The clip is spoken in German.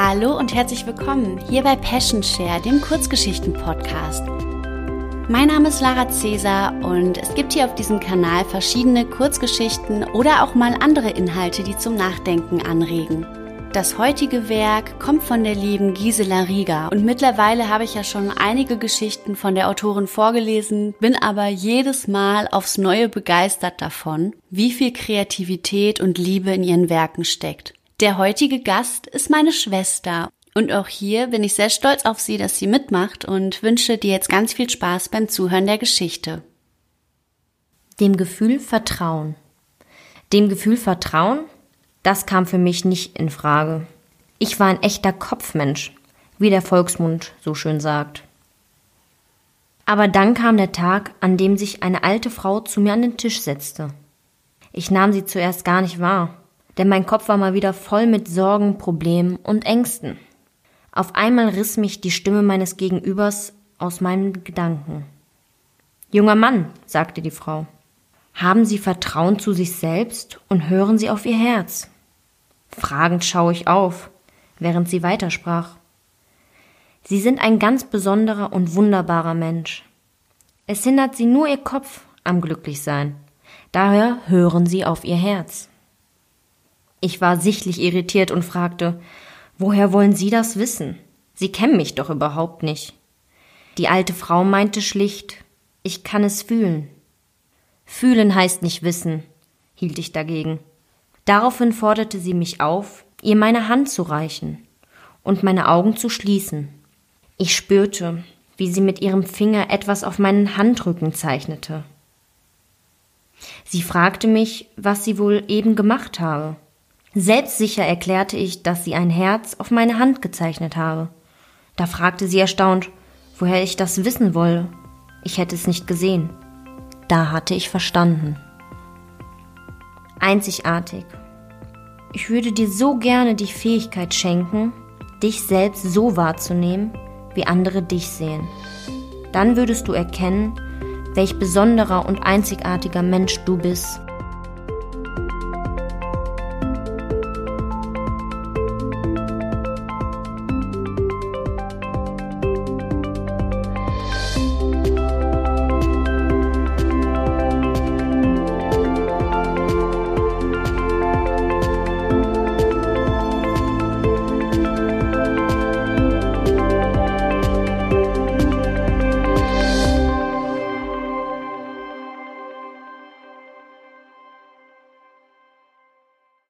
Hallo und herzlich willkommen hier bei Passion Share, dem Kurzgeschichten-Podcast. Mein Name ist Lara Cäsar und es gibt hier auf diesem Kanal verschiedene Kurzgeschichten oder auch mal andere Inhalte, die zum Nachdenken anregen. Das heutige Werk kommt von der lieben Gisela Rieger und mittlerweile habe ich ja schon einige Geschichten von der Autorin vorgelesen, bin aber jedes Mal aufs Neue begeistert davon, wie viel Kreativität und Liebe in ihren Werken steckt. Der heutige Gast ist meine Schwester und auch hier bin ich sehr stolz auf sie, dass sie mitmacht und wünsche dir jetzt ganz viel Spaß beim Zuhören der Geschichte. Dem Gefühl Vertrauen. Dem Gefühl Vertrauen das kam für mich nicht in Frage. Ich war ein echter Kopfmensch, wie der Volksmund so schön sagt. Aber dann kam der Tag, an dem sich eine alte Frau zu mir an den Tisch setzte. Ich nahm sie zuerst gar nicht wahr, denn mein Kopf war mal wieder voll mit Sorgen, Problemen und Ängsten. Auf einmal riss mich die Stimme meines Gegenübers aus meinen Gedanken. Junger Mann, sagte die Frau, haben Sie Vertrauen zu sich selbst und hören Sie auf Ihr Herz. Fragend schaue ich auf, während sie weitersprach. Sie sind ein ganz besonderer und wunderbarer Mensch. Es hindert sie nur ihr Kopf am Glücklichsein. Daher hören sie auf ihr Herz. Ich war sichtlich irritiert und fragte, woher wollen Sie das wissen? Sie kennen mich doch überhaupt nicht. Die alte Frau meinte schlicht, ich kann es fühlen. Fühlen heißt nicht wissen, hielt ich dagegen. Daraufhin forderte sie mich auf, ihr meine Hand zu reichen und meine Augen zu schließen. Ich spürte, wie sie mit ihrem Finger etwas auf meinen Handrücken zeichnete. Sie fragte mich, was sie wohl eben gemacht habe. Selbstsicher erklärte ich, dass sie ein Herz auf meine Hand gezeichnet habe. Da fragte sie erstaunt, woher ich das wissen wolle. Ich hätte es nicht gesehen. Da hatte ich verstanden. Einzigartig ich würde dir so gerne die Fähigkeit schenken, dich selbst so wahrzunehmen, wie andere dich sehen. Dann würdest du erkennen, welch besonderer und einzigartiger Mensch du bist